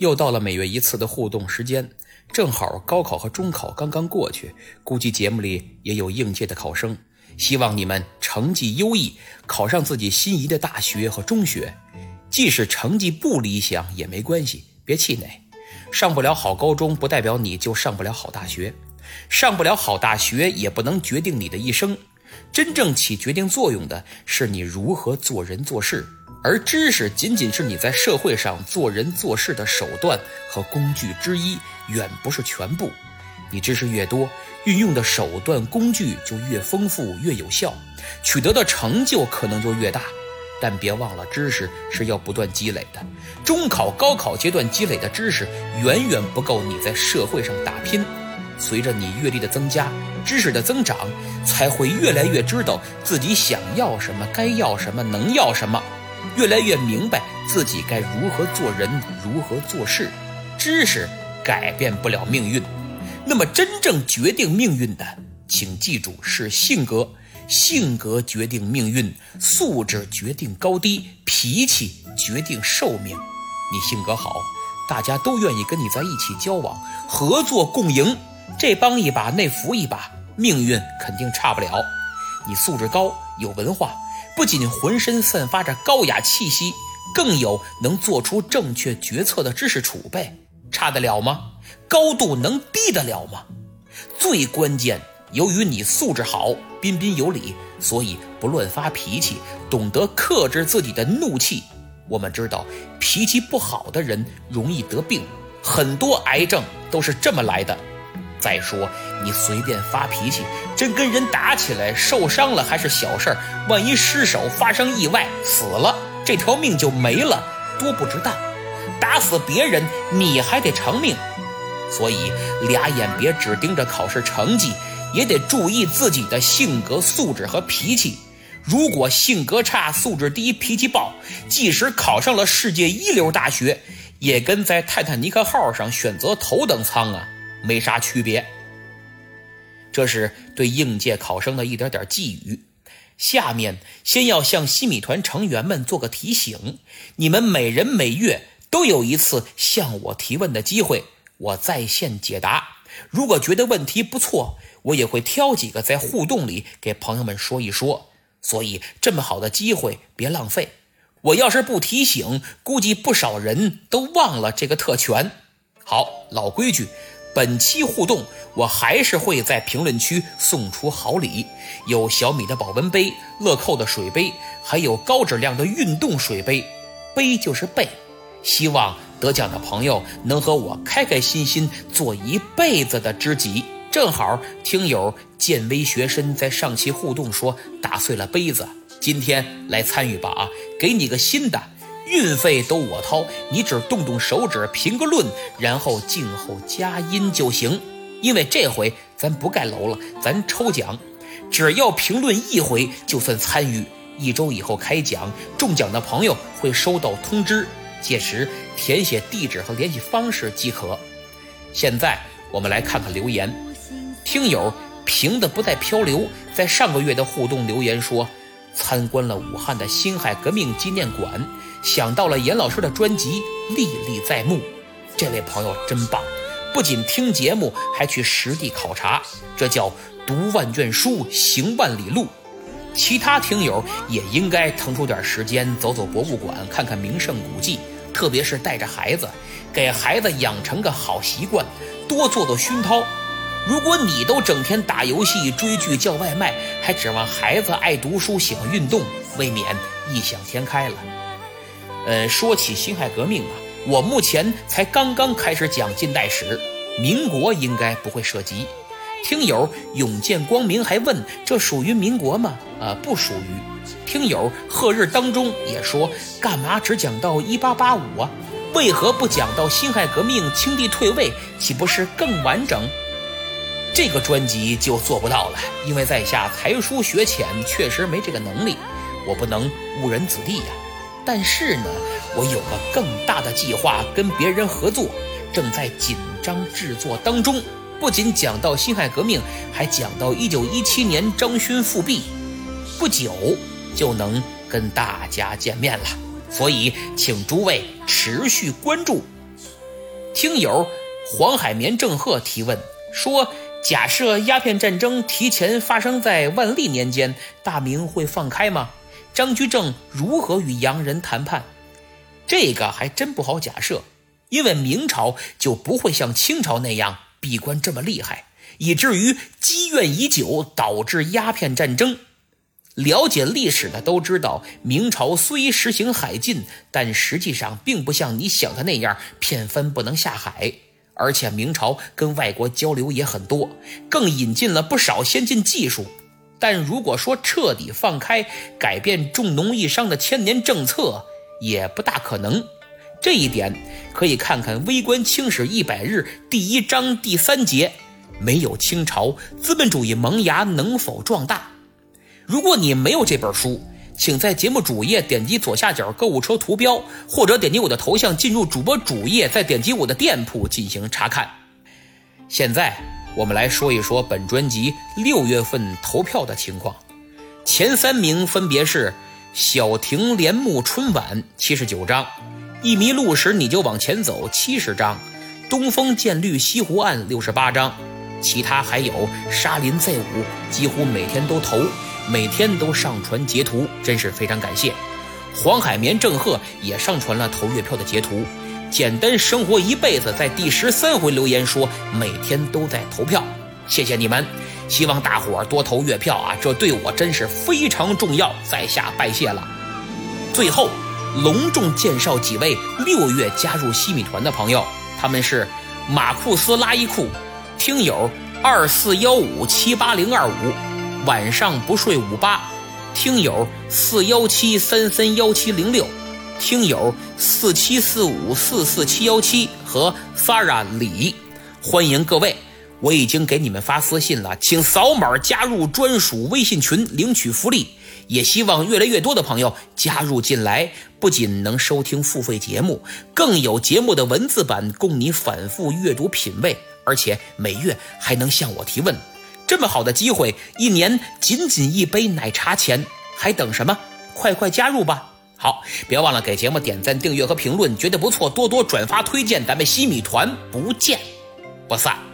又到了每月一次的互动时间，正好高考和中考刚刚过去，估计节目里也有应届的考生，希望你们成绩优异，考上自己心仪的大学和中学。即使成绩不理想也没关系，别气馁。上不了好高中不代表你就上不了好大学，上不了好大学也不能决定你的一生。真正起决定作用的是你如何做人做事。而知识仅仅是你在社会上做人做事的手段和工具之一，远不是全部。你知识越多，运用的手段工具就越丰富越有效，取得的成就可能就越大。但别忘了，知识是要不断积累的。中考、高考阶段积累的知识远远不够你在社会上打拼。随着你阅历的增加，知识的增长，才会越来越知道自己想要什么，该要什么，能要什么。越来越明白自己该如何做人，如何做事。知识改变不了命运，那么真正决定命运的，请记住是性格。性格决定命运，素质决定高低，脾气决定寿命。你性格好，大家都愿意跟你在一起交往，合作共赢。这帮一把，那扶一把，命运肯定差不了。你素质高，有文化。不仅浑身散发着高雅气息，更有能做出正确决策的知识储备，差得了吗？高度能低得了吗？最关键，由于你素质好，彬彬有礼，所以不乱发脾气，懂得克制自己的怒气。我们知道，脾气不好的人容易得病，很多癌症都是这么来的。再说，你随便发脾气，真跟人打起来，受伤了还是小事儿，万一失手发生意外死了，这条命就没了，多不值当。打死别人，你还得偿命。所以，俩眼别只盯着考试成绩，也得注意自己的性格素质和脾气。如果性格差、素质低、脾气暴，即使考上了世界一流大学，也跟在泰坦尼克号上选择头等舱啊！没啥区别。这是对应届考生的一点点寄语。下面先要向西米团成员们做个提醒：你们每人每月都有一次向我提问的机会，我在线解答。如果觉得问题不错，我也会挑几个在互动里给朋友们说一说。所以这么好的机会别浪费。我要是不提醒，估计不少人都忘了这个特权。好，老规矩。本期互动，我还是会在评论区送出好礼，有小米的保温杯、乐扣的水杯，还有高质量的运动水杯。杯就是背，希望得奖的朋友能和我开开心心做一辈子的知己。正好听友见微学深在上期互动说打碎了杯子，今天来参与吧啊，给你个新的。运费都我掏，你只动动手指评个论，然后静候佳音就行。因为这回咱不盖楼了，咱抽奖，只要评论一回就算参与。一周以后开奖，中奖的朋友会收到通知，届时填写地址和联系方式即可。现在我们来看看留言，听友平的不再漂流，在上个月的互动留言说，参观了武汉的辛亥革命纪念馆。想到了严老师的专辑，历历在目。这位朋友真棒，不仅听节目，还去实地考察，这叫读万卷书，行万里路。其他听友也应该腾出点时间，走走博物馆，看看名胜古迹，特别是带着孩子，给孩子养成个好习惯，多做做熏陶。如果你都整天打游戏、追剧、叫外卖，还指望孩子爱读书、喜欢运动，未免异想天开了。呃，说起辛亥革命啊，我目前才刚刚开始讲近代史，民国应该不会涉及。听友永见光明还问，这属于民国吗？啊，不属于。听友贺日当中也说，干嘛只讲到一八八五啊？为何不讲到辛亥革命、清帝退位，岂不是更完整？这个专辑就做不到了，因为在下才疏学浅，确实没这个能力，我不能误人子弟呀。但是呢，我有个更大的计划，跟别人合作，正在紧张制作当中。不仅讲到辛亥革命，还讲到一九一七年张勋复辟，不久就能跟大家见面了。所以，请诸位持续关注。听友黄海绵郑鹤提问说：“假设鸦片战争提前发生在万历年间，大明会放开吗？张居正如何与洋人谈判？”这个还真不好假设，因为明朝就不会像清朝那样闭关这么厉害，以至于积怨已久，导致鸦片战争。了解历史的都知道，明朝虽实行海禁，但实际上并不像你想的那样片分不能下海。而且明朝跟外国交流也很多，更引进了不少先进技术。但如果说彻底放开、改变重农抑商的千年政策，也不大可能。这一点可以看看《微观清史一百日》第一章第三节：没有清朝，资本主义萌芽能否壮大？如果你没有这本书，请在节目主页点击左下角购物车图标，或者点击我的头像进入主播主页，再点击我的店铺进行查看。现在我们来说一说本专辑六月份投票的情况，前三名分别是小亭帘幕春晚七十九张，一迷路时你就往前走七十张，东风渐绿西湖岸六十八张，其他还有沙林 Z 五，几乎每天都投。每天都上传截图，真是非常感谢。黄海绵郑鹤也上传了投月票的截图。简单生活一辈子在第十三回留言说每天都在投票，谢谢你们。希望大伙儿多投月票啊，这对我真是非常重要，在下拜谢了。最后隆重介绍几位六月加入西米团的朋友，他们是马库斯拉伊库听友二四幺五七八零二五。晚上不睡五八，听友四幺七三三幺七零六，听友四七四五四四七幺七和 Sara 李，欢迎各位！我已经给你们发私信了，请扫码加入专属微信群领取福利。也希望越来越多的朋友加入进来，不仅能收听付费节目，更有节目的文字版供你反复阅读品味，而且每月还能向我提问。这么好的机会，一年仅仅一杯奶茶钱，还等什么？快快加入吧！好，别忘了给节目点赞、订阅和评论，觉得不错，多多转发推荐。咱们西米团不见不散。